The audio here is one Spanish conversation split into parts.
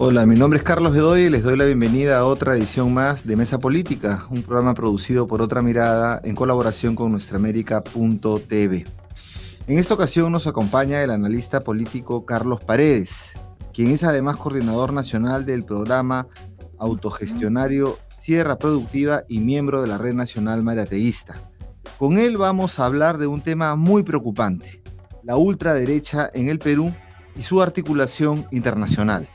Hola, mi nombre es Carlos Bedoy y les doy la bienvenida a otra edición más de Mesa Política, un programa producido por Otra Mirada en colaboración con nuestraamérica.tv. En esta ocasión nos acompaña el analista político Carlos Paredes, quien es además coordinador nacional del programa autogestionario Sierra Productiva y miembro de la Red Nacional Marateísta. Con él vamos a hablar de un tema muy preocupante, la ultraderecha en el Perú y su articulación internacional.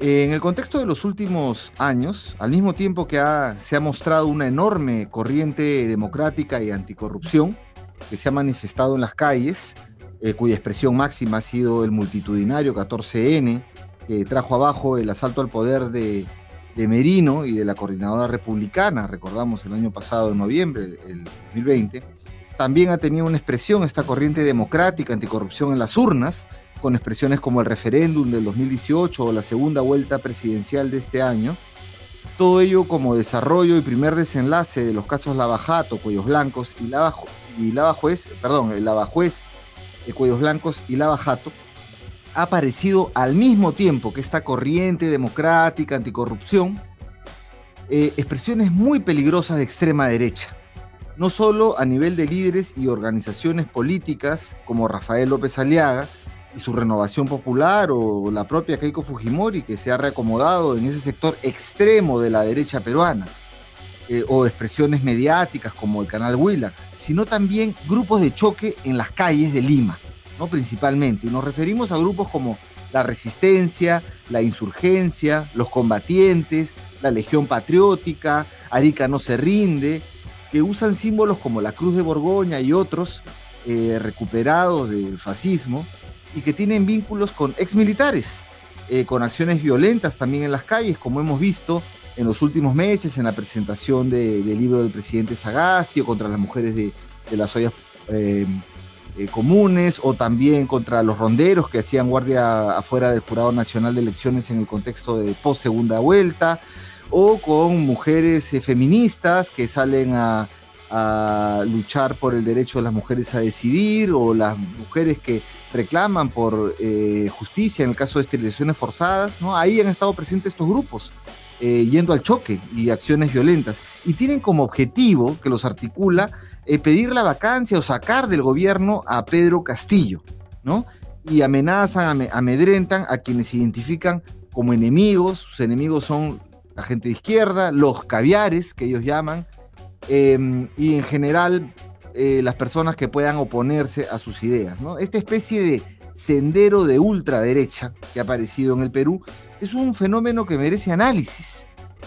En el contexto de los últimos años, al mismo tiempo que se ha mostrado una enorme corriente democrática y anticorrupción que se ha manifestado en las calles, eh, cuya expresión máxima ha sido el multitudinario 14N, que trajo abajo el asalto al poder de, Merino y de la coordinadora republicana, recordamos el año pasado, en noviembre del 2020, también ha tenido una expresión esta corriente democrática anticorrupción en las urnas, con expresiones como el referéndum del 2018 o la segunda vuelta presidencial de este año. Todo ello como desarrollo y primer desenlace de los casos Lavajato, Cuellos Blancos y Lava, Juez, perdón, Lava Juez, de Cuellos Blancos y Lava Jato, ha aparecido al mismo tiempo que esta corriente democrática, anticorrupción, eh, expresiones muy peligrosas de extrema derecha, no solo a nivel de líderes y organizaciones políticas como Rafael López Aliaga, y su renovación popular o la propia Keiko Fujimori que se ha reacomodado en ese sector extremo de la derecha peruana. Eh, o expresiones mediáticas como el canal Willax, sino también grupos de choque en las calles de Lima, ¿no? principalmente. Y nos referimos a grupos como la Resistencia, la Insurgencia, los Combatientes, la Legión Patriótica, Arica no se rinde, que usan símbolos como la Cruz de Borgoña y otros eh, recuperados del fascismo y que tienen vínculos con exmilitares, eh, con acciones violentas también en las calles, como hemos visto en los últimos meses en la presentación del libro del presidente Sagasti o contra las mujeres de, las ollas eh, eh, comunes o también contra los ronderos que hacían guardia afuera del Jurado Nacional de Elecciones en el contexto de post segunda vuelta o con mujeres feministas que salen a, a luchar por el derecho de las mujeres a decidir o las mujeres que reclaman por eh, justicia en el caso de esterilizaciones forzadas, ¿no? Ahí han estado presentes estos grupos, eh, yendo al choque y acciones violentas. Y tienen como objetivo, que los articula, eh, pedir la vacancia o sacar del gobierno a Pedro Castillo, ¿no? Y amenazan, amedrentan a quienes se identifican como enemigos. Sus enemigos son la gente de izquierda, los caviares, que ellos llaman, Em, y en general eh, las personas que puedan oponerse a sus ideas. Esta especie de sendero de ultraderecha que ha aparecido en el Perú es un fenómeno que merece análisis.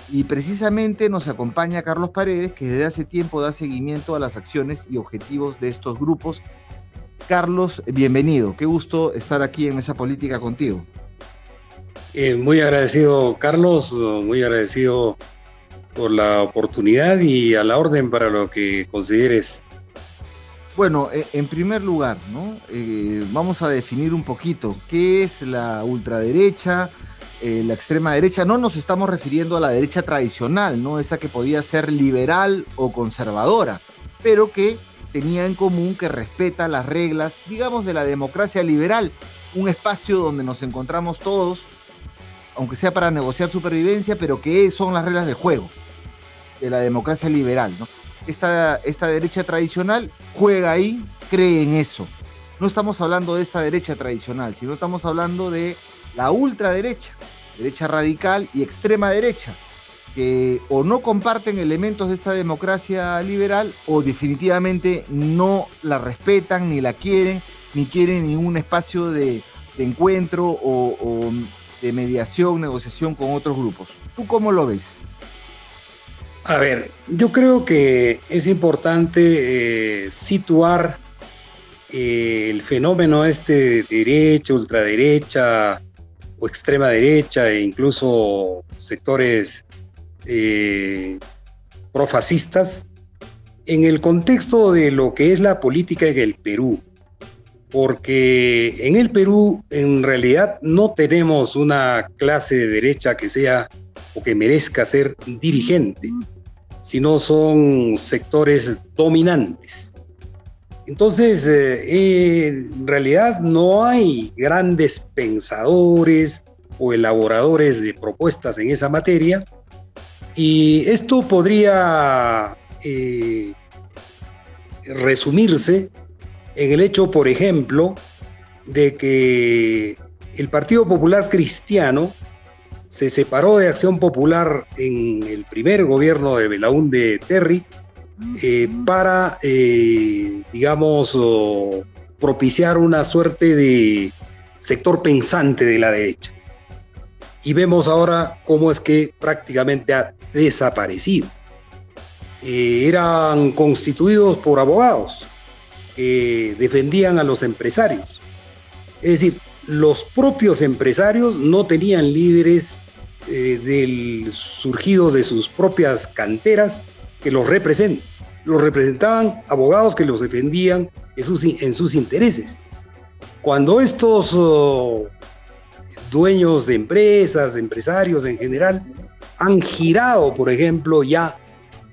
Y precisamente nos acompaña Carlos Paredes, que desde hace tiempo da seguimiento a las acciones y objetivos de estos grupos. Carlos, bienvenido. Qué gusto estar aquí en esa política contigo. Eh, muy agradecido, Carlos. Muy agradecido por la oportunidad y a la orden para lo que consideres. Bueno, e, en primer lugar, ¿no? Eh, vamos a definir un poquito qué es la ultraderecha, eh, la extrema derecha. No nos estamos refiriendo a la derecha tradicional, ¿no? Esa que podía ser liberal o conservadora, pero que tenía en común que respeta las reglas, digamos, de la democracia liberal, un espacio donde nos encontramos todos aunque sea para negociar supervivencia, pero que son las reglas del juego, de la democracia liberal. Esta, esta derecha tradicional juega ahí, cree en eso. No estamos hablando de esta derecha tradicional, sino estamos hablando de la ultraderecha, derecha radical y extrema derecha, que o no comparten elementos de esta democracia liberal o definitivamente no la respetan, ni la quieren, ni quieren ningún espacio de, encuentro o de mediación, negociación con otros grupos. ¿Tú cómo lo ves? A ver, yo creo que es importante eh, situar eh, el fenómeno este de derecha, ultraderecha o extrema derecha e incluso sectores eh, profascistas en el contexto de lo que es la política en el Perú porque en el Perú en realidad no tenemos una clase de derecha que sea o que merezca ser dirigente, sino son sectores dominantes. Entonces, eh, en realidad no hay grandes pensadores, o elaboradores de propuestas en esa materia. Y esto podría eh, resumirse en el hecho, por ejemplo, de que el Partido Popular Cristiano se separó de Acción Popular en el primer gobierno de Belaúnde Terry eh, para, eh, digamos, propiciar una suerte de sector pensante de la derecha. Y vemos ahora cómo es que prácticamente ha desaparecido. Eh, eran constituidos por abogados defendían a los empresarios. Es decir, los propios empresarios no tenían líderes eh, del, surgidos de sus propias canteras que los representen. Los representaban abogados que los defendían en sus, en sus intereses. Cuando estos oh, dueños de empresas, empresarios en general, han girado, por ejemplo, ya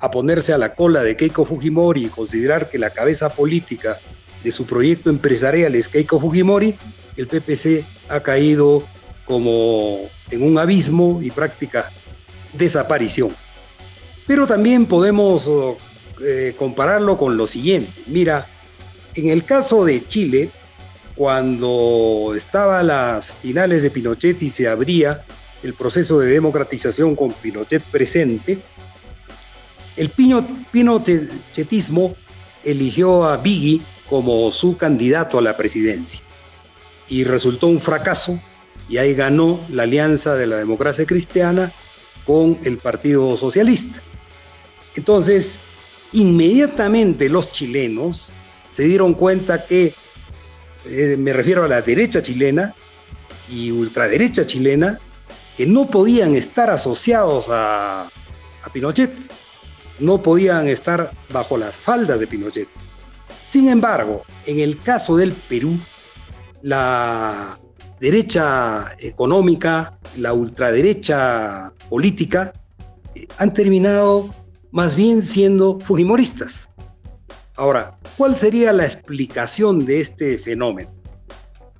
a ponerse a la cola de Keiko Fujimori y considerar que la cabeza política de su proyecto empresarial es Keiko Fujimori, el PPC ha caído como en un abismo y práctica desaparición. Pero también podemos eh, compararlo con lo siguiente. Mira, en el caso de Chile, cuando estaba a las finales de Pinochet y se abría el proceso de democratización con Pinochet presente, el pinochetismo eligió a Biggie como su candidato a la presidencia y resultó un fracaso y ahí ganó la alianza de la democracia cristiana con el Partido Socialista. Entonces, inmediatamente los chilenos se dieron cuenta que, eh, me refiero a la derecha chilena y ultraderecha chilena, que no podían estar asociados a, a Pinochet, no podían estar bajo las faldas de Pinochet. Sin embargo, en el caso del Perú, la derecha económica, la ultraderecha política, eh, han terminado más bien siendo fujimoristas. Ahora, ¿cuál sería la explicación de este fenómeno?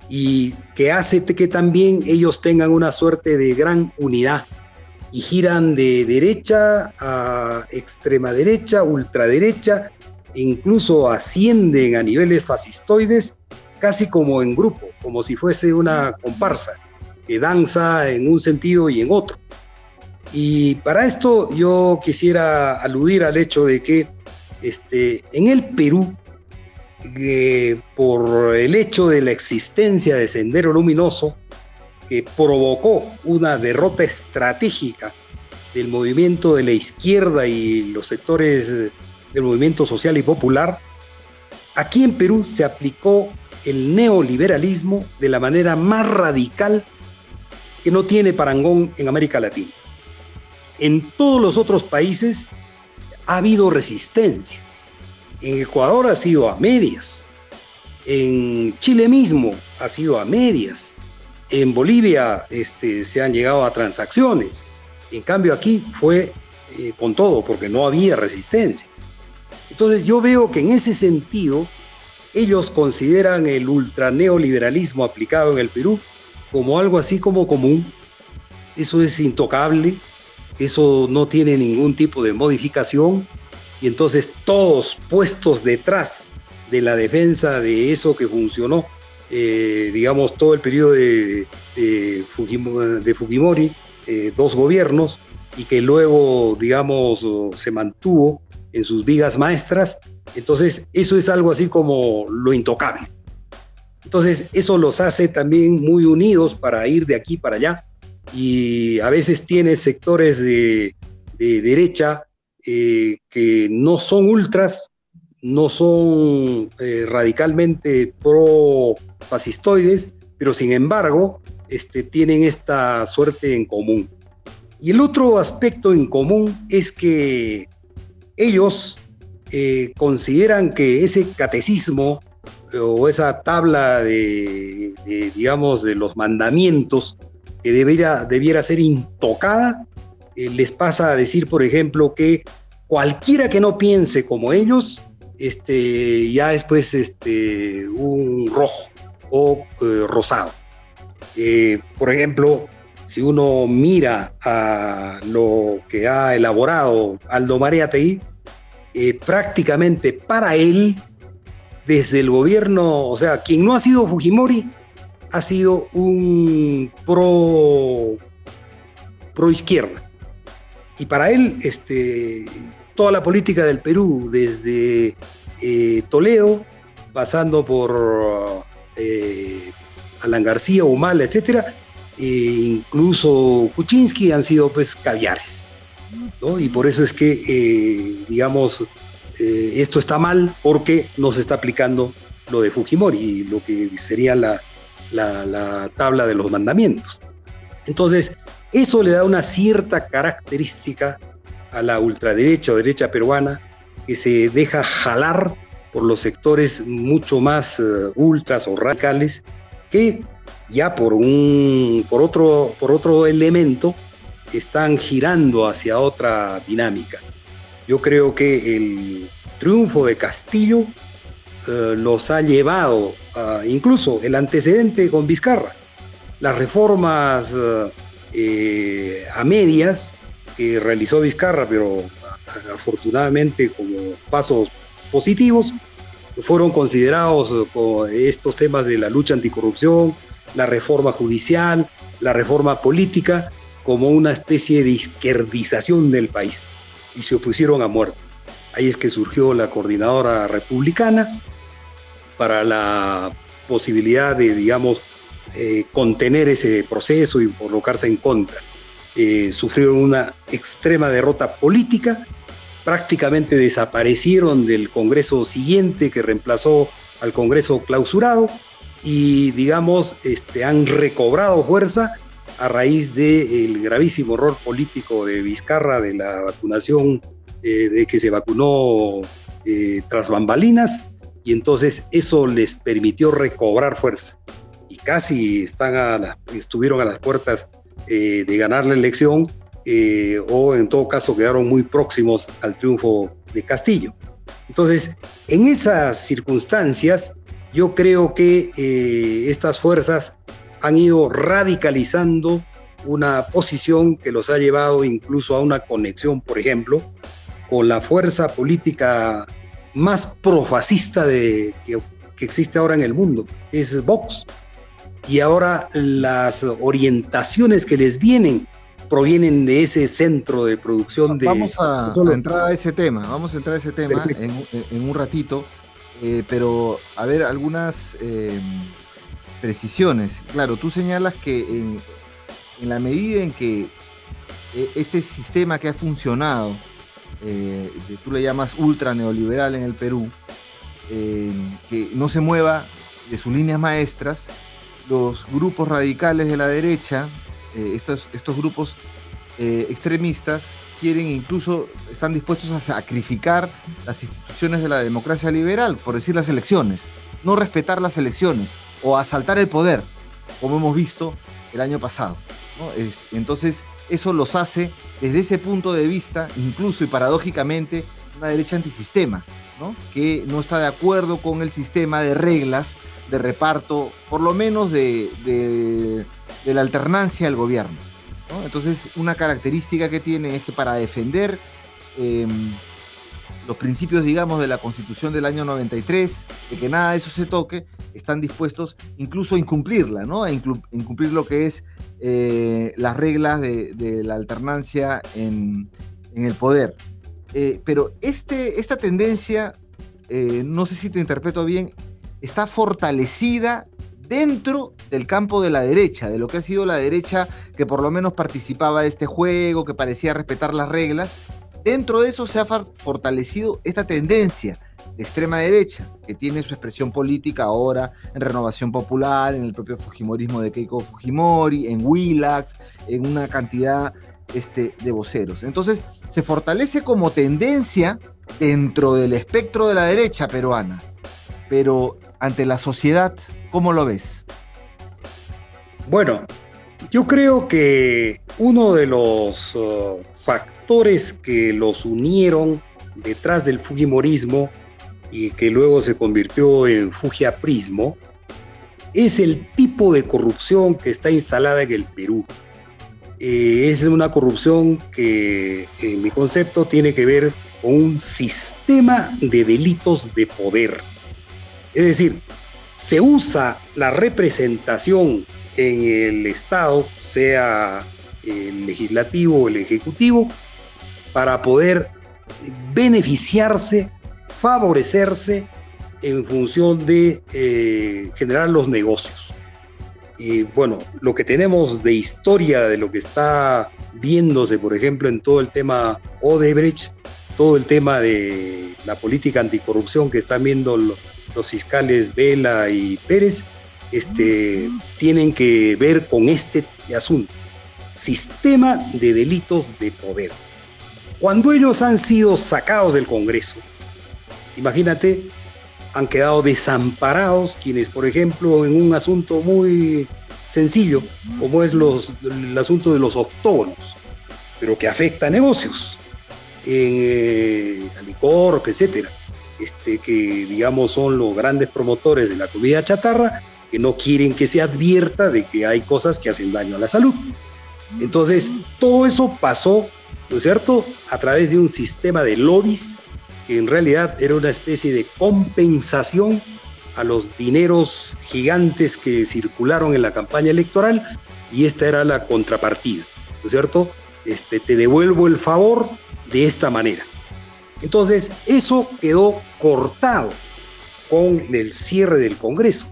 Y que hace que también ellos tengan una suerte de gran unidad y giran de derecha a extrema derecha, ultraderecha, incluso ascienden a niveles fascistoides casi como en grupo, como si fuese una comparsa que danza en un sentido y en otro. Y para esto yo quisiera aludir al hecho de que este, en el Perú, eh, por el hecho de la existencia de Sendero Luminoso, que provocó una derrota estratégica del movimiento de la izquierda y los sectores del movimiento social y popular, aquí en Perú se aplicó el neoliberalismo de la manera más radical que no tiene parangón en América Latina. En todos los otros países ha habido resistencia. En Ecuador ha sido a medias. En Chile mismo ha sido a medias. En Bolivia este, se han llegado a transacciones. En cambio aquí fue eh, con todo porque no había resistencia. Entonces yo veo que en ese sentido ellos consideran el ultraneoliberalismo aplicado en el Perú como algo así como común. Eso es intocable, eso no tiene ningún tipo de modificación y entonces todos puestos detrás de la defensa de eso que funcionó, eh, digamos, todo el periodo de, Fujimori, eh, dos gobiernos, y que luego, digamos, se mantuvo en sus vigas maestras, entonces, eso es algo así como lo intocable. Entonces, eso los hace también muy unidos para ir de aquí para allá. Y a veces tiene sectores de, derecha eh, que no son ultras, no son eh, radicalmente pro-fascistoides, pero sin embargo este, tienen esta suerte en común. Y el otro aspecto en común es que ellos eh, consideran que ese catecismo o esa tabla de, digamos, de los mandamientos que debiera, debiera ser intocada, eh, les pasa a decir, por ejemplo, que cualquiera que no piense como ellos, este, ya es pues este, un rojo o eh, rosado. por ejemplo, si uno mira a lo que ha elaborado Aldo Mariategui, eh, prácticamente para él, desde el gobierno, o sea, quien no ha sido Fujimori, ha sido un pro, pro izquierda. Y para él, este, toda la política del Perú, desde eh, Toledo, pasando por eh, Alan García, Humala, etcétera, e incluso Kuczynski han sido pues caviares. ¿no? Y por eso es que, eh, digamos, esto está mal porque no se está aplicando lo de Fujimori, lo que sería la, la, tabla de los mandamientos. Entonces, eso le da una cierta característica a la ultraderecha o derecha peruana que se deja jalar por los sectores mucho más eh, ultras o radicales que ya por un por otro por otro elemento están girando hacia otra dinámica. Yo creo que el triunfo de Castillo eh, los ha llevado, incluso el antecedente con Vizcarra, las reformas eh, a medias que realizó Vizcarra, pero afortunadamente como pasos positivos, fueron considerados estos temas de la lucha anticorrupción, la reforma judicial, la reforma política, como una especie de izquierdización del país y se opusieron a muerte. Ahí es que surgió la coordinadora republicana para la posibilidad de, digamos, eh, contener ese proceso y colocarse en contra. Eh, sufrieron una extrema derrota política prácticamente desaparecieron del Congreso siguiente que reemplazó al Congreso clausurado y digamos este, han recobrado fuerza a raíz del gravísimo error político de Vizcarra de la vacunación, eh, de que se vacunó eh, tras bambalinas y entonces eso les permitió recobrar fuerza. Y casi están estuvieron a las puertas eh, de ganar la elección eh, o en todo caso quedaron muy próximos al triunfo de Castillo. Entonces, en esas circunstancias, yo creo que eh, estas fuerzas han ido radicalizando una posición que los ha llevado incluso a una conexión, por ejemplo, con la fuerza política más profascista de, que, que existe ahora en el mundo, es Vox. Y ahora las orientaciones que les vienen provienen de ese centro de producción de... Vamos a, entrar a ese tema, vamos a entrar a ese tema en, un ratito, eh, pero a ver algunas em, precisiones. Claro, tú señalas que en, la medida en que eh, este sistema que ha funcionado, eh, tú le llamas ultra neoliberal en el Perú, que no se mueva de sus líneas maestras, los grupos radicales de la derecha eh, estos, estos grupos eh, extremistas quieren incluso, están dispuestos a sacrificar las instituciones de la democracia liberal, por decir las elecciones, no respetar las elecciones o asaltar el poder, como hemos visto el año pasado. Entonces, eso los hace desde ese punto de vista, incluso y paradójicamente, una derecha antisistema, que no está de acuerdo con el sistema de reglas de reparto, por lo menos de, de, la alternancia del gobierno. Entonces, una característica que tiene es que para defender em, los principios, digamos, de la Constitución del año 93, de que nada de eso se toque, están dispuestos incluso a incumplirla, ¿no? A incumplir lo que es eh, las reglas de, la alternancia en, el poder. Eh, pero este, esta tendencia, eh, no sé si te interpreto bien, está fortalecida dentro del campo de la derecha, de lo que ha sido la derecha que por lo menos participaba de este juego, que parecía respetar las reglas. Dentro de eso se ha fortalecido esta tendencia de extrema derecha, que tiene su expresión política ahora en Renovación Popular, en el propio Fujimorismo de Keiko Fujimori, en Willax, en una cantidad este, de voceros. Entonces, se fortalece como tendencia dentro del espectro de la derecha peruana, pero ante la sociedad, ¿cómo lo ves? Bueno, yo creo que uno de los uh, factores que los unieron detrás del Fujimorismo y que luego se convirtió en Fujiaprismo es el tipo de corrupción que está instalada en el Perú. eh, es una corrupción que, en mi concepto, tiene que ver con un sistema de delitos de poder. Es decir, se usa la representación en el Estado, sea el legislativo o el ejecutivo, para poder beneficiarse, favorecerse en función de eh, generar los negocios. Y bueno, lo que tenemos de historia de lo que está viéndose, por ejemplo, en todo el tema Odebrecht, todo el tema de la política anticorrupción que están viendo los, fiscales Vela y Pérez, este, tienen que ver con este asunto. Sistema de delitos de poder. Cuando ellos han sido sacados del Congreso, imagínate han quedado desamparados quienes, por ejemplo, en un asunto muy sencillo, como es los, el asunto de los octógonos, pero que afecta a negocios, en eh, etcétera, este, que digamos son los grandes promotores de la comida chatarra, que no quieren que se advierta de que hay cosas que hacen daño a la salud. Entonces, todo eso pasó, ¿no es cierto?, a través de un sistema de lobbies que en realidad era una especie de compensación a los dineros gigantes que circularon en la campaña electoral y esta era la contrapartida, ¿no es cierto? Este, te devuelvo el favor de esta manera. Entonces, eso quedó cortado con el cierre del Congreso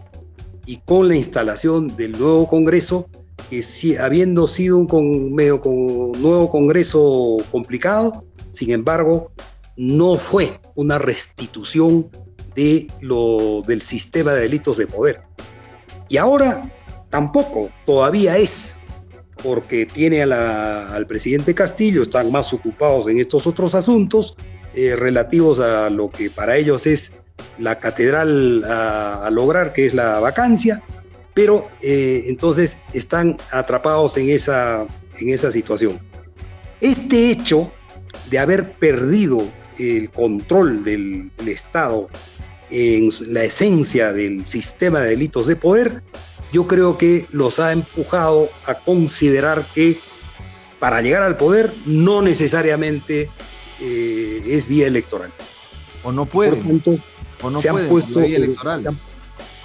y con la instalación del nuevo Congreso, que habiendo sido un medio nuevo Congreso complicado, sin embargo, no fue una restitución de lo, del sistema de delitos de poder. Y ahora tampoco, todavía es, porque tiene al presidente Castillo, están más ocupados en estos otros asuntos eh, relativos a lo que para ellos es la catedral a, lograr, que es la vacancia, pero eh, entonces están atrapados en esa, en esa situación. Este hecho de haber perdido el control del, Estado en la esencia del sistema de delitos de poder, yo creo que los ha empujado a considerar que para llegar al poder no necesariamente eh, es vía electoral. O no pueden. o no se, han puesto, electoral.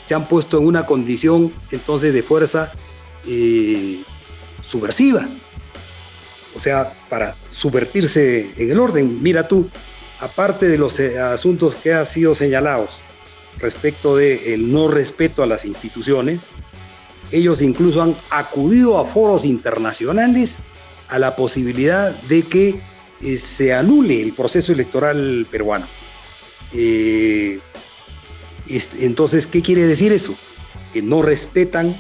Se, han, puesto en una condición entonces de fuerza eh, subversiva. O sea, para subvertirse en el orden. Mira tú, aparte de los eh, asuntos que han sido señalados respecto del no respeto a las instituciones, ellos incluso han acudido a foros internacionales a la posibilidad de que eh, se anule el proceso electoral peruano. Eh, entonces, ¿qué quiere decir eso? Que no respetan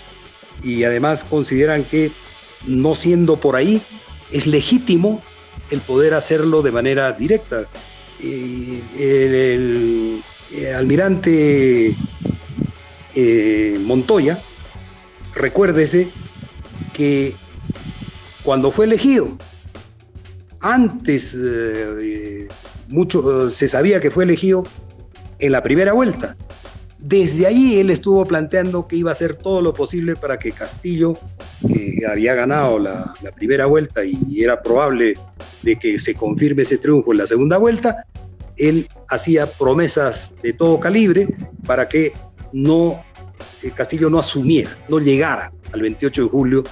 y además consideran que no siendo por ahí, es legítimo el poder hacerlo de manera directa el, almirante eh, Montoya, recuérdese que cuando fue elegido, antes eh, mucho, se sabía que fue elegido en la primera vuelta. Desde allí él estuvo planteando que iba a hacer todo lo posible para que Castillo, que había ganado la, la primera vuelta y era probable de que se confirme ese triunfo en la segunda vuelta, él hacía promesas de todo calibre para que no eh, Castillo no asumiera, no llegara al 28 de julio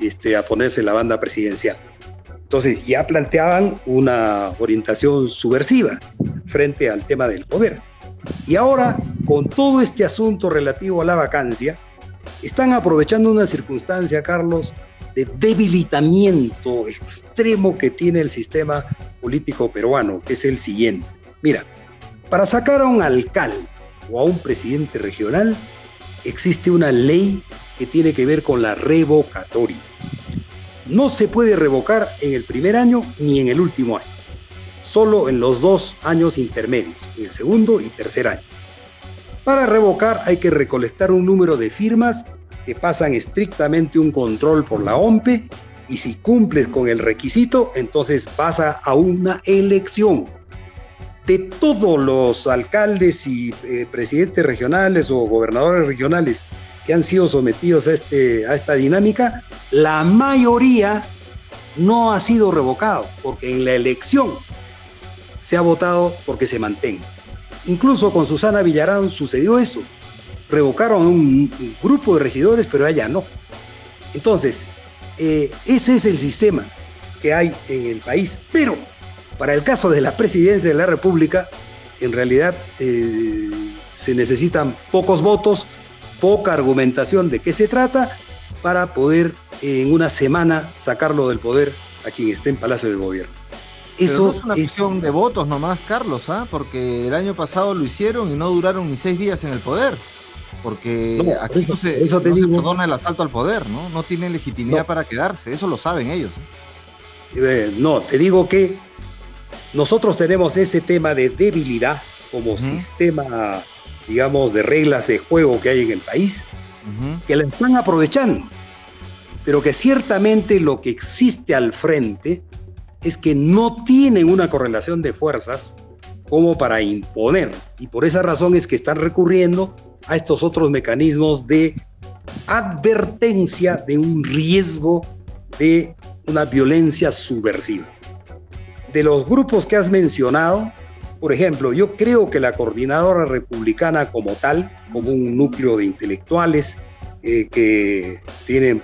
este, a ponerse la banda presidencial. Entonces ya planteaban una orientación subversiva frente al tema del poder. Y ahora, con todo este asunto relativo a la vacancia, están aprovechando una circunstancia, Carlos, de debilitamiento extremo que tiene el sistema político peruano, que es el siguiente. Mira, para sacar a un alcalde o a un presidente regional existe una ley que tiene que ver con la revocatoria. No se puede revocar en el primer año ni en el último año, solo en los dos años intermedios, en el segundo y tercer año. Para revocar hay que recolectar un número de firmas que pasan estrictamente un control por la OMPE y si cumples con el requisito, entonces pasa a una elección de todos los alcaldes y eh, presidentes regionales o gobernadores regionales que han sido sometidos a, este, a esta dinámica, la mayoría no ha sido revocado, porque en la elección se ha votado porque se mantenga. Incluso con Susana Villarán sucedió eso. Revocaron un, grupo de regidores, pero ella no. Entonces, eh, ese es el sistema que hay en el país. Pero para el caso de la presidencia de la República, en realidad eh, se necesitan pocos votos, poca argumentación de qué se trata para poder en una semana sacarlo del poder a quien esté en Palacio de Gobierno. Eso es una cuestión de votos nomás, Carlos, ¿ah? porque el año pasado lo hicieron y no duraron ni seis días en el poder. Porque aquí no, se, perdona el asalto al poder, ¿no? No tienen legitimidad para quedarse, eso lo saben ellos. ¿eh? Eh, no, te digo que nosotros tenemos ese tema de debilidad como sistema, digamos, de reglas de juego que hay en el país, que la están aprovechando, pero que ciertamente lo que existe al frente es que no tienen una correlación de fuerzas como para imponer. Y por esa razón es que están recurriendo a estos otros mecanismos de advertencia de un riesgo de una violencia subversiva. De los grupos que has mencionado, por ejemplo, yo creo que la coordinadora republicana como tal, como un núcleo de intelectuales eh, que tienen,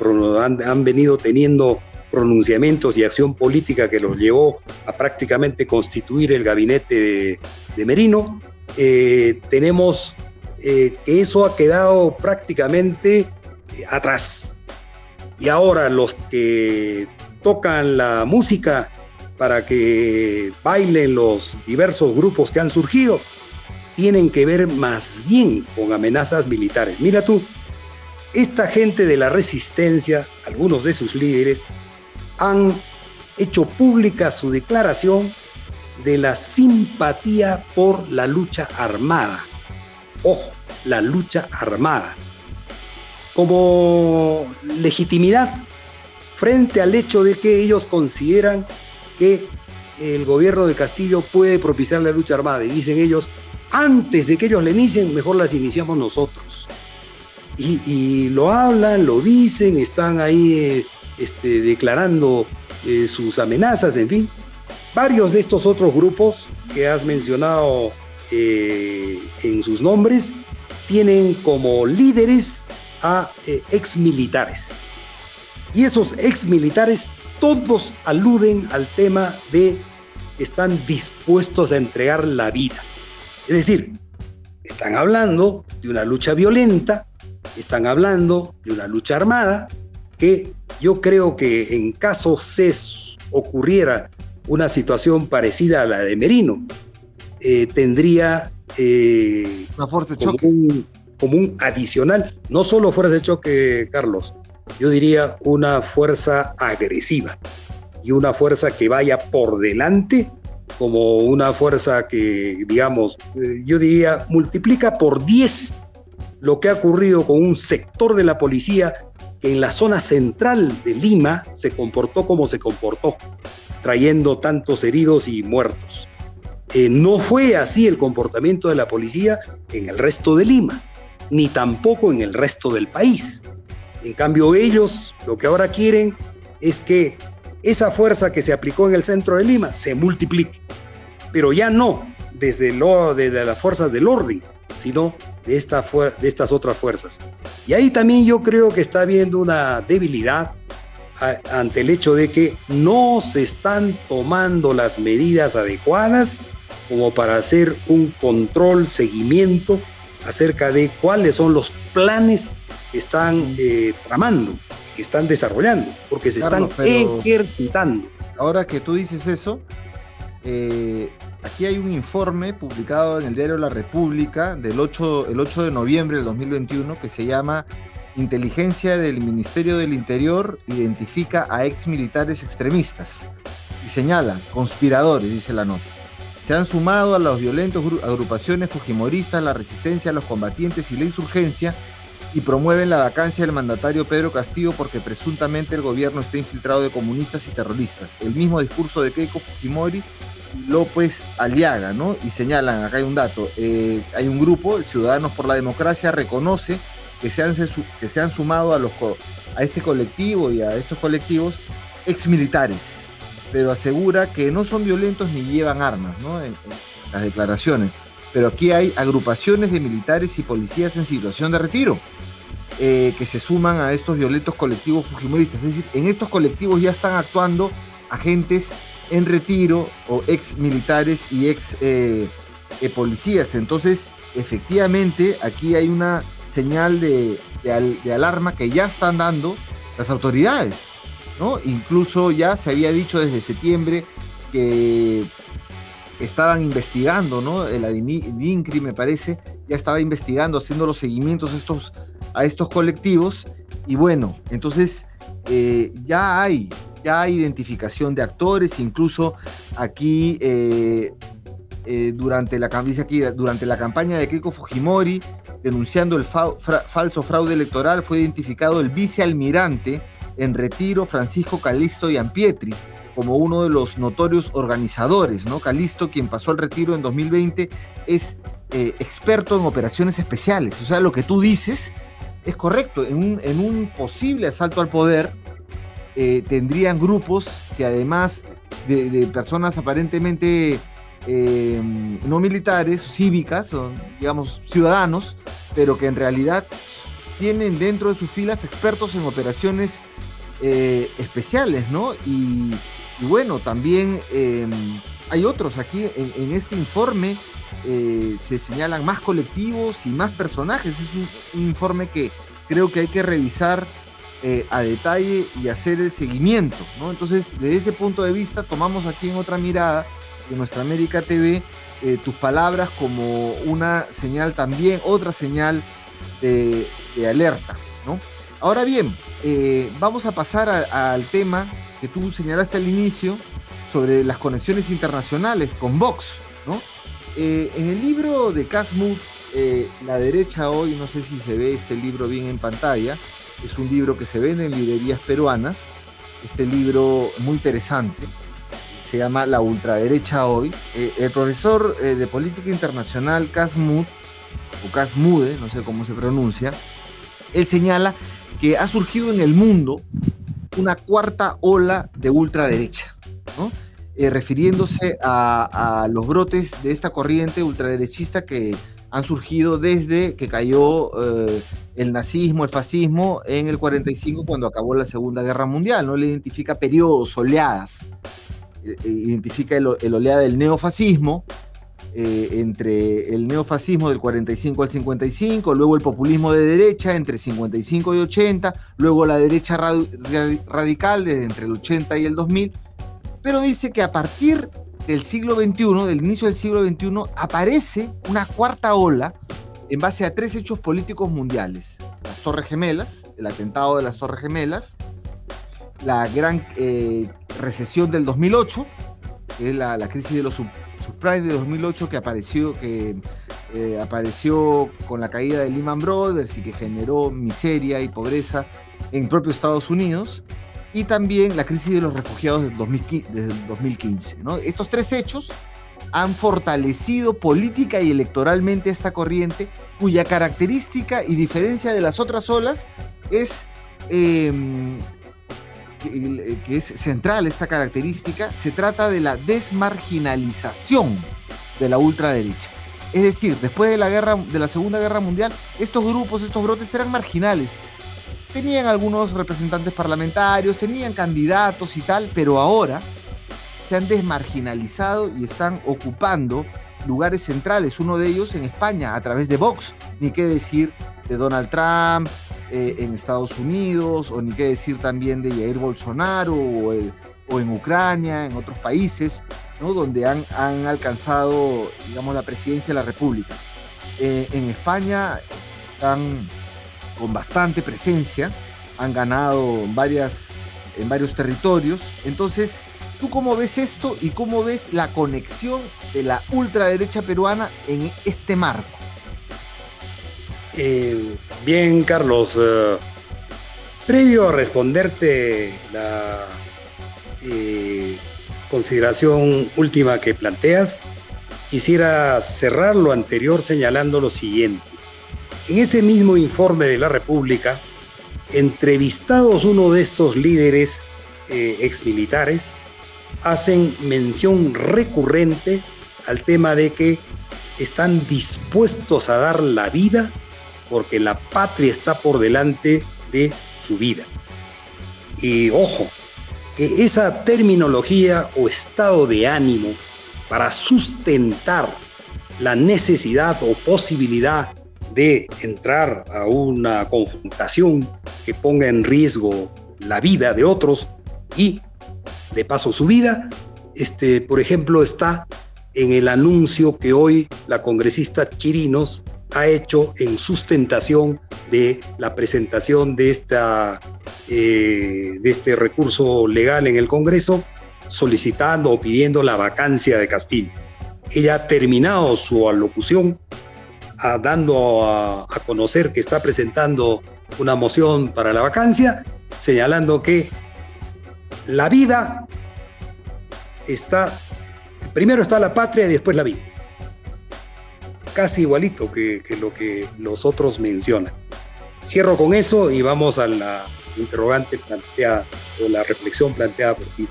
han venido teniendo pronunciamientos y acción política que los llevó a prácticamente constituir el gabinete de, Merino. Eh, tenemos eh, que eso ha quedado prácticamente atrás. Y ahora los que tocan la música para que bailen los diversos grupos que han surgido, tienen que ver más bien con amenazas militares. Mira tú, esta gente de la resistencia, algunos de sus líderes, han hecho pública su declaración de la simpatía por la lucha armada. Ojo, la lucha armada. Como legitimidad frente al hecho de que ellos consideran que el gobierno de Castillo puede propiciar la lucha armada. Y dicen ellos, antes de que ellos la inicien, mejor las iniciamos nosotros. Y, lo hablan, lo dicen, están ahí eh, este, declarando eh, sus amenazas, en fin. Varios de estos otros grupos que has mencionado eh, en sus nombres tienen como líderes a eh, exmilitares. Y esos exmilitares todos aluden al tema de están dispuestos a entregar la vida. Es decir, están hablando de una lucha violenta, están hablando de una lucha armada, que yo creo que en caso se ocurriera una situación parecida a la de Merino, eh, tendría eh, una fuerza de choque. como un adicional, no solo fuerza de choque, Carlos, yo diría una fuerza agresiva y una fuerza que vaya por delante como una fuerza que, digamos, eh, yo diría, multiplica por 10 lo que ha ocurrido con un sector de la policía en la zona central de Lima se comportó como se comportó, trayendo tantos heridos y muertos. Eh, no fue así el comportamiento de la policía en el resto de Lima, ni tampoco en el resto del país. En cambio, ellos lo que ahora quieren es que esa fuerza que se aplicó en el centro de Lima se multiplique, pero ya no desde, lo, desde las fuerzas del orden, sino de, de estas otras fuerzas. Y ahí también yo creo que está habiendo una debilidad ante el hecho de que no se están tomando las medidas adecuadas como para hacer un control, seguimiento acerca de cuáles son los planes que están eh, tramando, que están desarrollando, porque se están ejercitando. Ahora que tú dices eso, eh, Aquí hay un informe publicado en el diario La República del 8, el 8 de noviembre del 2021 que se llama Inteligencia del Ministerio del Interior identifica a ex militares extremistas y señala conspiradores, dice la nota. Se han sumado a las violentas agrupaciones fujimoristas, la resistencia a los combatientes y la insurgencia y promueven la vacancia del mandatario Pedro Castillo porque presuntamente el gobierno está infiltrado de comunistas y terroristas. El mismo discurso de Keiko Fujimori López Aliaga, ¿no? Y señalan, acá hay un dato, eh, hay un grupo, Ciudadanos por la Democracia, reconoce que se han, que se han sumado a, los, a este colectivo y a estos colectivos exmilitares, pero asegura que no son violentos ni llevan armas, ¿no? En, las declaraciones. Pero aquí hay agrupaciones de militares y policías en situación de retiro. Eh, que se suman a estos violentos colectivos fujimoristas. Es decir, en estos colectivos ya están actuando agentes en retiro o ex militares y ex eh, eh, policías. Entonces, efectivamente, aquí hay una señal de, alarma que ya están dando las autoridades. ¿No? Incluso ya se había dicho desde septiembre que estaban investigando, ¿no? El INCRI, me parece, ya estaba investigando, haciendo los seguimientos a estos, colectivos. Y bueno, entonces eh, ya hay ya hay identificación de actores, incluso aquí eh, eh, durante la campaña de Keiko Fujimori, denunciando el falso fraude electoral, fue identificado el vicealmirante en retiro Francisco Calisto Ampietri como uno de los notorios organizadores, ¿no? Calisto, quien pasó al retiro en 2020, es eh, experto en operaciones especiales. O sea, lo que tú dices es correcto. En un, en un posible asalto al poder, eh, tendrían grupos que además de, personas aparentemente eh, no militares, cívicas, son, digamos, ciudadanos, pero que en realidad tienen dentro de sus filas expertos en operaciones eh, especiales, ¿no? Y, bueno, también hay otros aquí en, este informe. se señalan más colectivos y más personajes. Es un informe que creo que hay que revisar eh, a detalle y hacer el seguimiento. ¿no? Entonces, desde ese punto de vista, tomamos aquí en otra mirada de nuestra América TV eh, tus palabras como una señal también, otra señal de, alerta. ¿no? Ahora bien, eh, vamos a pasar al tema que tú señalaste al inicio sobre las conexiones internacionales con Vox. ¿no? en el libro de Casmut, La derecha hoy, no sé si se ve este libro bien en pantalla, es un libro que se vende en librerías peruanas. Este libro muy interesante se llama La ultraderecha hoy. Eh, el profesor eh, de política internacional Casmud, o Casmude, no sé cómo se pronuncia, él señala que ha surgido en el mundo una cuarta ola de ultraderecha, eh, refiriéndose a, los brotes de esta corriente ultraderechista que han surgido desde que cayó eh, el nazismo, el fascismo en el 45 cuando acabó la Segunda Guerra Mundial. ¿no? Le identifica periodos, oleadas. Eh, identifica el, oleada del neofascismo, entre el neofascismo del 45 al 55, luego el populismo de derecha entre 55 y 80, luego la derecha radical desde entre el 80 y el 2000, pero dice que a partir del siglo XXI, del inicio del siglo XXI, aparece una cuarta ola en base a tres hechos políticos mundiales. Las Torres Gemelas, el atentado de las Torres Gemelas, la gran eh, recesión del 2008, que es la, crisis de los subprimes de 2008 que apareció, que, eh, apareció con la caída de Lehman Brothers y que generó miseria y pobreza en propio Estados Unidos y también la crisis de los refugiados desde el 2015. Estos tres hechos han fortalecido política y electoralmente esta corriente, cuya característica y diferencia de las otras olas es em, que es central esta característica, se trata de la desmarginalización de la ultraderecha. Es decir, después de la, guerra, de la Segunda Guerra Mundial, estos grupos, estos brotes eran marginales, tenían algunos representantes parlamentarios, tenían candidatos y tal, pero ahora se han desmarginalizado y están ocupando lugares centrales, uno de ellos en España a través de Vox, ni qué decir de Donald Trump eh, en Estados Unidos, o ni qué decir también de Jair Bolsonaro o, en Ucrania, en otros países, donde han, han, alcanzado, digamos, la presidencia de la República. Eh, en España están con bastante presencia, han ganado varias, en varios territorios. Entonces, ¿tú cómo ves esto y cómo ves la conexión de la ultraderecha peruana en este marco? Eh, bien, Carlos. Eh, previo a responderte la eh, consideración última que planteas, quisiera cerrar lo anterior señalando lo siguiente. En ese mismo informe de la República, entrevistados uno de estos líderes, exmilitares hacen mención recurrente al tema de que están dispuestos a dar la vida porque la patria está por delante de su vida. Y ojo, que esa terminología o estado de ánimo para sustentar la necesidad o posibilidad de entrar a una confrontación que ponga en riesgo la vida de otros y de paso su vida, este, por ejemplo, está en el anuncio que hoy la congresista Chirinos ha hecho en sustentación de la presentación de, esta, eh, de este recurso legal en el Congreso, solicitando o pidiendo la vacancia de Castillo. Ella ha terminado su alocución dando a, a conocer que está presentando una moción para la vacancia, señalando que la vida está, primero está la patria y después la vida casi igualito que, lo que los otros mencionan. Cierro con eso y vamos a la interrogante planteada o la reflexión planteada por ti.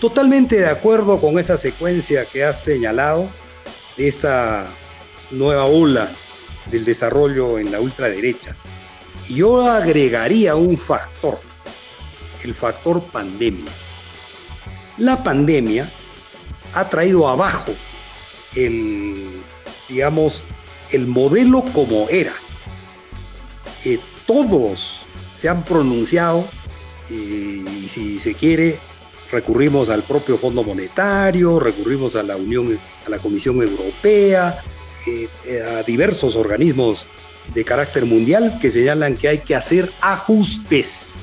Totalmente de acuerdo con esa secuencia que has señalado de esta nueva ola del desarrollo en la ultraderecha. Yo agregaría un factor, el factor pandemia. La pandemia ha traído abajo el digamos, el modelo como era. Todos se han pronunciado eh, y si se quiere recurrimos al propio Fondo Monetario, recurrimos a la Unión, a la Comisión Europea, eh, a diversos organismos de carácter mundial que señalan que hay que hacer ajustes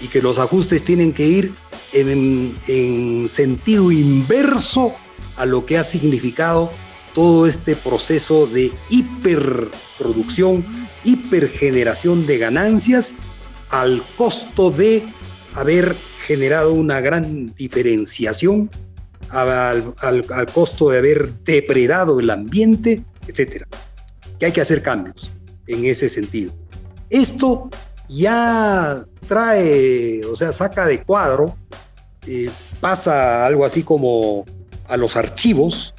y que los ajustes tienen que ir en sentido inverso a lo que ha significado todo este proceso de hiperproducción, hipergeneración de ganancias al costo de haber generado una gran diferenciación, al, costo de haber depredado el ambiente, etcétera. Que hay que hacer cambios en ese sentido. Esto ya trae, o sea, saca de cuadro, eh, pasa algo así como a los archivos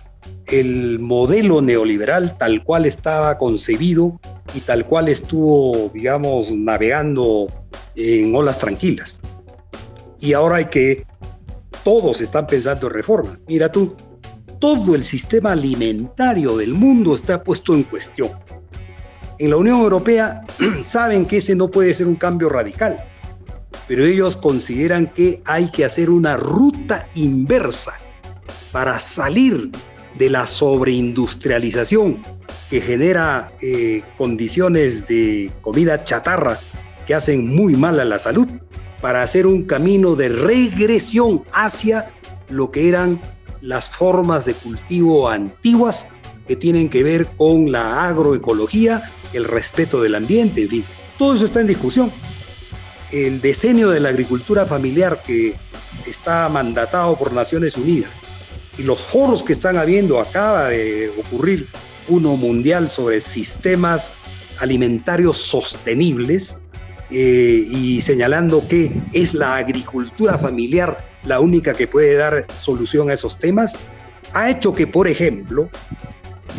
el modelo neoliberal tal cual estaba concebido y tal cual estuvo, digamos, navegando en olas tranquilas. Y ahora hay que, todos están pensando en reforma. Mira tú, todo el sistema alimentario del mundo está puesto en cuestión. En la Unión Europea saben que ese no puede ser un cambio radical, pero ellos consideran que hay que hacer una ruta inversa para salir de la sobreindustrialización que genera eh, condiciones de comida chatarra que hacen muy mal a la salud, para hacer un camino de regresión hacia lo que eran las formas de cultivo antiguas que tienen que ver con la agroecología, el respeto del ambiente, en fin. Todo eso está en discusión. El decenio de la agricultura familiar que está mandatado por Naciones Unidas, y los foros que están habiendo, acaba de ocurrir uno mundial sobre sistemas alimentarios sostenibles eh, y señalando que es la agricultura familiar la única que puede dar solución a esos temas, ha hecho que, por ejemplo,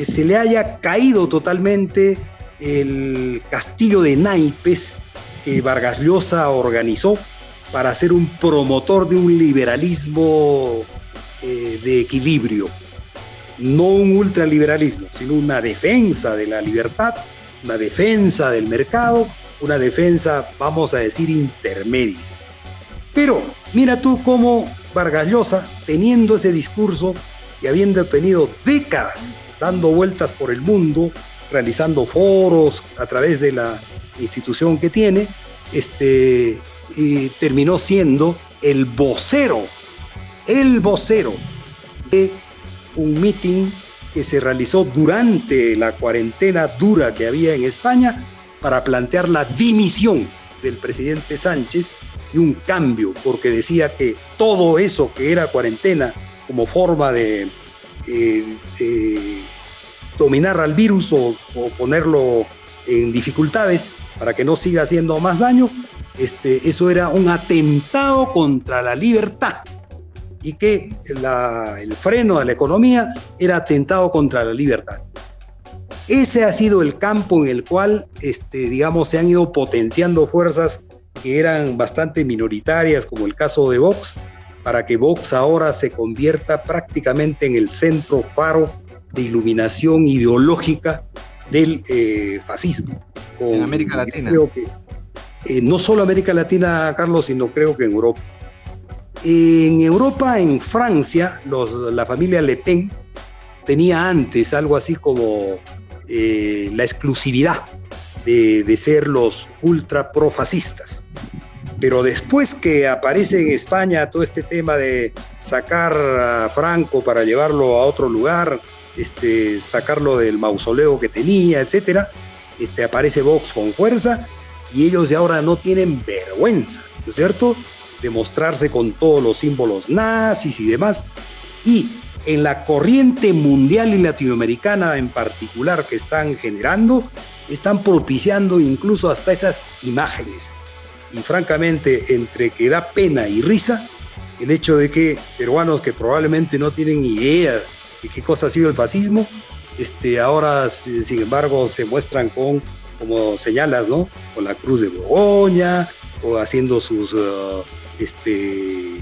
se le haya caído totalmente el castillo de naipes que Vargas Llosa organizó para ser un promotor de un liberalismo eh, de equilibrio, no un ultraliberalismo, sino una defensa de la libertad, una defensa del mercado, una defensa, vamos a decir, intermedia. Pero mira tú cómo Vargas Llosa, teniendo ese discurso y habiendo tenido décadas dando vueltas por el mundo, realizando foros a través de la institución que tiene, este, terminó siendo el vocero el vocero de un meeting que se realizó durante la cuarentena dura que había en España para plantear la dimisión del presidente Sánchez y un cambio, porque decía que todo eso que era cuarentena como forma de, eh, dominar al virus o, o ponerlo en dificultades para que no siga haciendo más daño, este, eso era un atentado contra la libertad y que el freno de la economía era atentado contra la libertad. Ese ha sido el campo en el cual, este, digamos, se han ido potenciando fuerzas que eran bastante minoritarias, como el caso de Vox, para que Vox ahora se convierta prácticamente en el centro faro de iluminación ideológica del eh, fascismo. en América Latina. Eh, no solo América Latina, Carlos, sino creo que en Europa. En Europa, en Francia, la familia Le Pen tenía antes algo así como eh, la exclusividad de, ser los ultra profascistas. Pero después que aparece en España todo este tema de sacar a Franco para llevarlo a otro lugar, este, sacarlo del mausoleo que tenía, etcétera, este, aparece Vox con fuerza y ellos de ahora no tienen vergüenza, ¿no es cierto? De mostrarse con todos los símbolos nazis y demás. Y en la corriente mundial y latinoamericana en particular que están generando, están propiciando incluso hasta esas imágenes. Y francamente, entre que da pena y risa, el hecho de que peruanos que probablemente no tienen idea de qué cosa ha sido el fascismo, este, ahora, sin embargo, se muestran con, como señalas, ¿no? Con la cruz de Borgoña, o haciendo sus uh, este,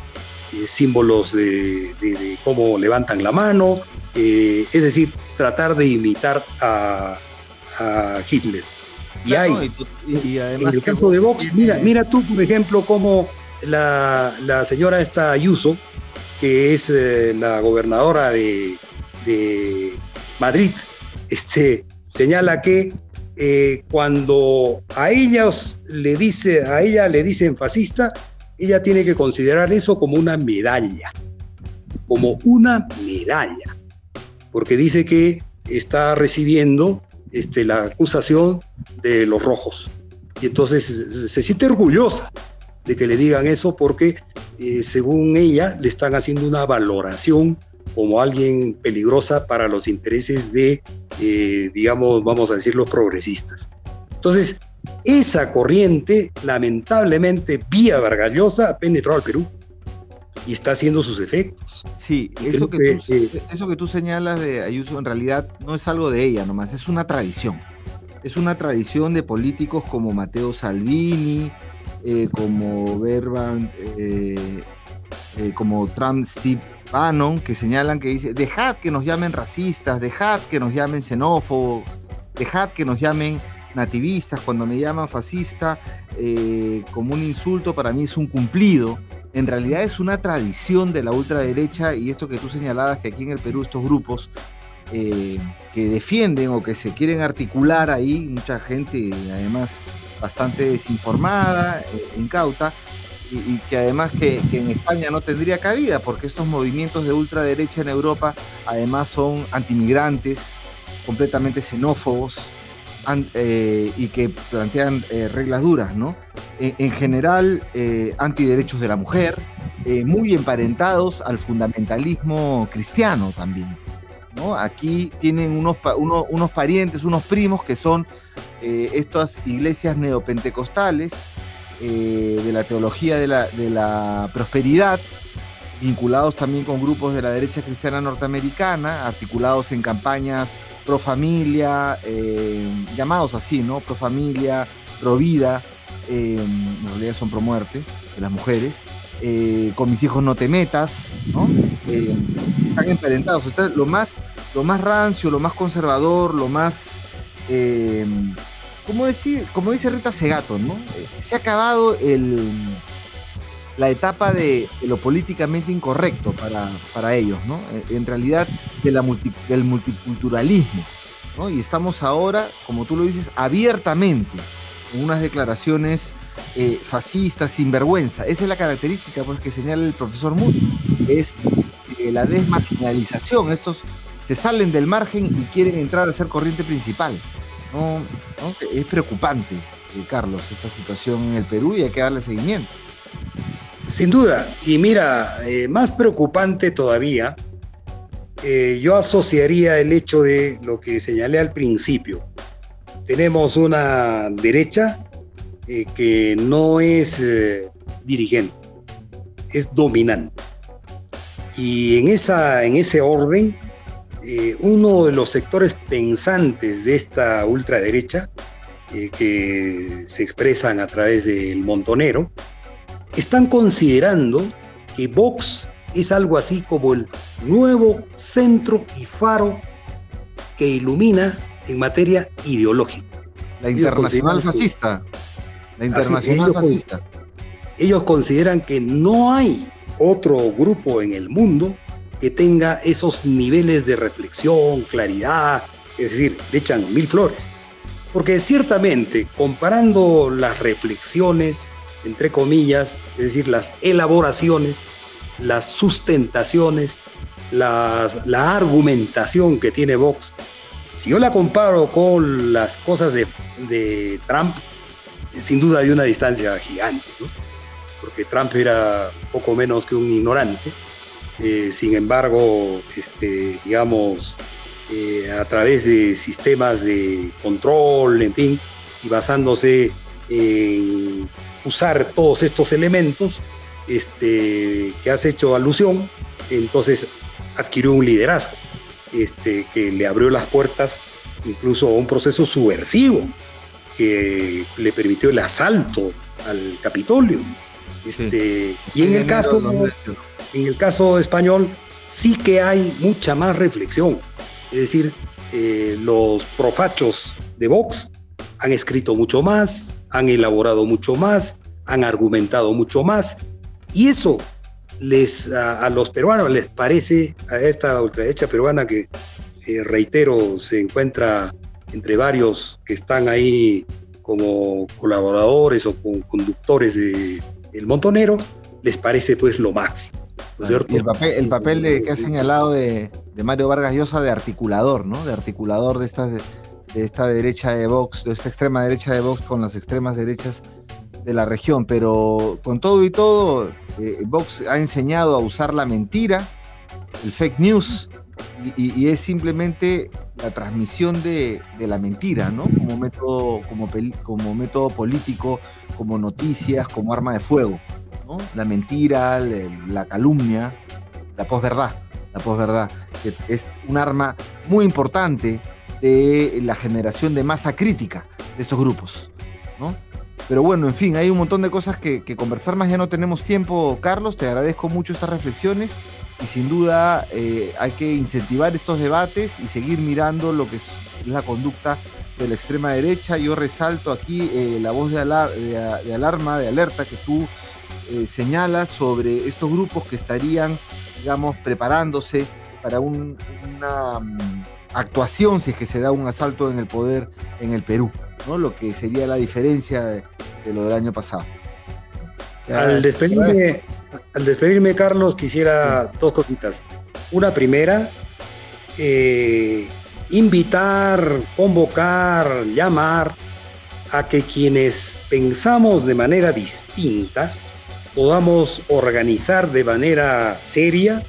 eh, símbolos de, cómo levantan la mano, eh, es decir, tratar de imitar a, Hitler. Y hay, en el caso de Vox, mira, mira tú, por ejemplo, cómo la, señora esta Ayuso, que es eh, la gobernadora de, Madrid, este, señala que cuando a ellos le dice, a ella le dicen fascista, ella tiene que considerar eso como una medalla, como una medalla, porque dice que está recibiendo este, la acusación de los rojos. Y entonces se, siente orgullosa de que le digan eso porque, eh, según ella, le están haciendo una valoración como alguien peligrosa para los intereses de, eh, digamos, vamos a decir, los progresistas. Entonces, esa corriente, lamentablemente, vía Vargallosa, ha penetrado al Perú y está haciendo sus efectos. Sí, eso que, tú, eh, eso que tú señalas de Ayuso en realidad no es algo de ella nomás, es una tradición. Es una tradición de políticos como Mateo Salvini, eh, como Verban, eh, como Trump Steve Bannon, que señalan que dice, dejad que nos llamen racistas, dejad que nos llamen xenófobos, dejad que nos llamen nativistas, cuando me llaman fascista eh, como un insulto, para mí es un cumplido. En realidad es una tradición de la ultraderecha y esto que tú señalabas, que aquí en el Perú estos grupos eh, que defienden o que se quieren articular ahí, mucha gente además bastante desinformada, eh, incauta, y, que además que, en España no tendría cabida, porque estos movimientos de ultraderecha en Europa además son antimigrantes, completamente xenófobos, eh, y que plantean eh, reglas duras, ¿no? En, general, eh, antiderechos de la mujer, muy emparentados al fundamentalismo cristiano también. ¿no? Aquí tienen unos, unos parientes, unos primos que son estas iglesias neopentecostales de la teología de la, de la prosperidad, vinculados también con grupos de la derecha cristiana norteamericana, articulados en campañas pro familia, eh, llamados así, ¿no? Pro familia, pro vida, eh, en realidad son pro muerte de las mujeres. Eh, con mis hijos no te metas, ¿no? están emparentados. lo, más, lo más rancio, lo más conservador, lo más. ¿cómo decir? Como dice Rita Segato, ¿no? se ha acabado el la etapa de, lo políticamente incorrecto para, para, ellos, ¿no? En realidad de la del multiculturalismo, ¿no? Y estamos ahora, como tú lo dices, abiertamente en unas declaraciones eh, fascistas, sin vergüenza. Esa es la característica pues, que señala el profesor Moody, es eh, la desmarginalización. Estos se salen del margen y quieren entrar a ser corriente principal. ¿no? Es preocupante, eh, Carlos, esta situación en el Perú y hay que darle seguimiento. Sin duda, y mira, eh, más preocupante todavía, eh, yo asociaría el hecho de lo que señalé al principio. Tenemos una derecha eh, que no es dirigente, es dominante. Y en, esa, en ese orden, uno de los sectores pensantes de esta ultraderecha, que se expresan a través del montonero, están considerando que Vox es algo así como el nuevo centro y faro que ilumina en materia ideológica. La internacional fascista. La internacional fascista. Ellos consideran que no hay otro grupo en el mundo que tenga esos niveles de reflexión, claridad, es decir, le echan mil flores. Porque ciertamente, comparando las reflexiones, entre comillas, es decir, las elaboraciones, las sustentaciones, la argumentación que tiene Vox, si yo la comparo con las cosas de, Trump, sin duda hay una distancia gigante, porque Trump era poco menos que un ignorante. Eh, sin embargo, este, digamos, eh, a través de sistemas de control, en fin, y basándose en usar todos estos elementos este, que has hecho alusión, entonces adquirió un liderazgo este, que le abrió las puertas incluso a un proceso subversivo que le permitió el asalto al Capitolio. Este, y en el, caso, en el caso español sí que hay mucha más reflexión. Es decir, eh, los profachos de Vox han escrito mucho más, han elaborado mucho más, han argumentado mucho más, y eso les, a, los peruanos les parece, a esta ultraderecha peruana que, eh, reitero, se encuentra entre varios que están ahí como colaboradores o como conductores de El Montonero, les parece pues lo máximo. el papel, el papel de, que ha señalado de, de, Mario Vargas Llosa de articulador, ¿no? De articulador de esta, de esta derecha de Vox, de esta extrema derecha de Vox con las extremas derechas de la región, pero con todo y todo, eh, Vox ha enseñado a usar la mentira, el fake news, y, es simplemente la transmisión de, la mentira, ¿no? Como método, como, método político, como noticias, como arma de fuego, ¿no? La mentira, la, calumnia, la posverdad, la posverdad, que es un arma muy importante de la generación de masa crítica de estos grupos, ¿no? Pero bueno, en fin, hay un montón de cosas que, conversar más, ya no tenemos tiempo, Carlos, te agradezco mucho estas reflexiones y sin duda eh, hay que incentivar estos debates y seguir mirando lo que es la conducta de la extrema derecha. Yo resalto aquí eh, la voz de, alarma, de alerta que tú eh, señalas sobre estos grupos que estarían, digamos, preparándose para una mm, actuación si es que se da un asalto en el poder en el Perú. Lo que sería la diferencia de, lo del año pasado. Al despedirme, al despedirme, Carlos, quisiera dos cositas. Una primera, eh, invitar, convocar, llamar a que quienes pensamos de manera distinta podamos organizar de manera seria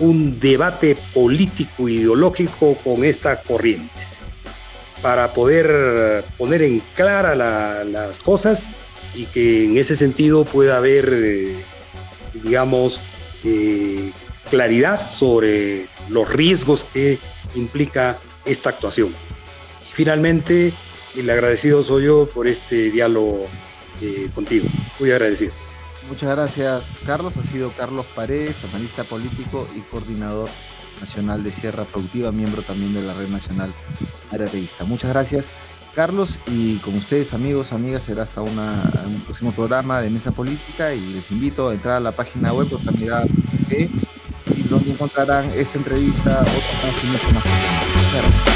un debate político ideológico con estas corrientes para poder poner en clara las cosas y que en ese sentido pueda haber, eh, digamos, eh, claridad sobre los riesgos que implica esta actuación. Y finalmente, el agradecido soy yo por este diálogo eh, contigo. Muy agradecido. Muchas gracias, Carlos. Ha sido Carlos Paredes, analista político y coordinador nacional de Sierra Productiva, miembro también de la Red Nacional Arateísta. Muchas gracias, Carlos, y con ustedes, amigos, amigas, será hasta un próximo programa de Mesa Política y les invito a entrar a la página web y donde encontrarán esta entrevista, otras más y mucho más. Muchas gracias.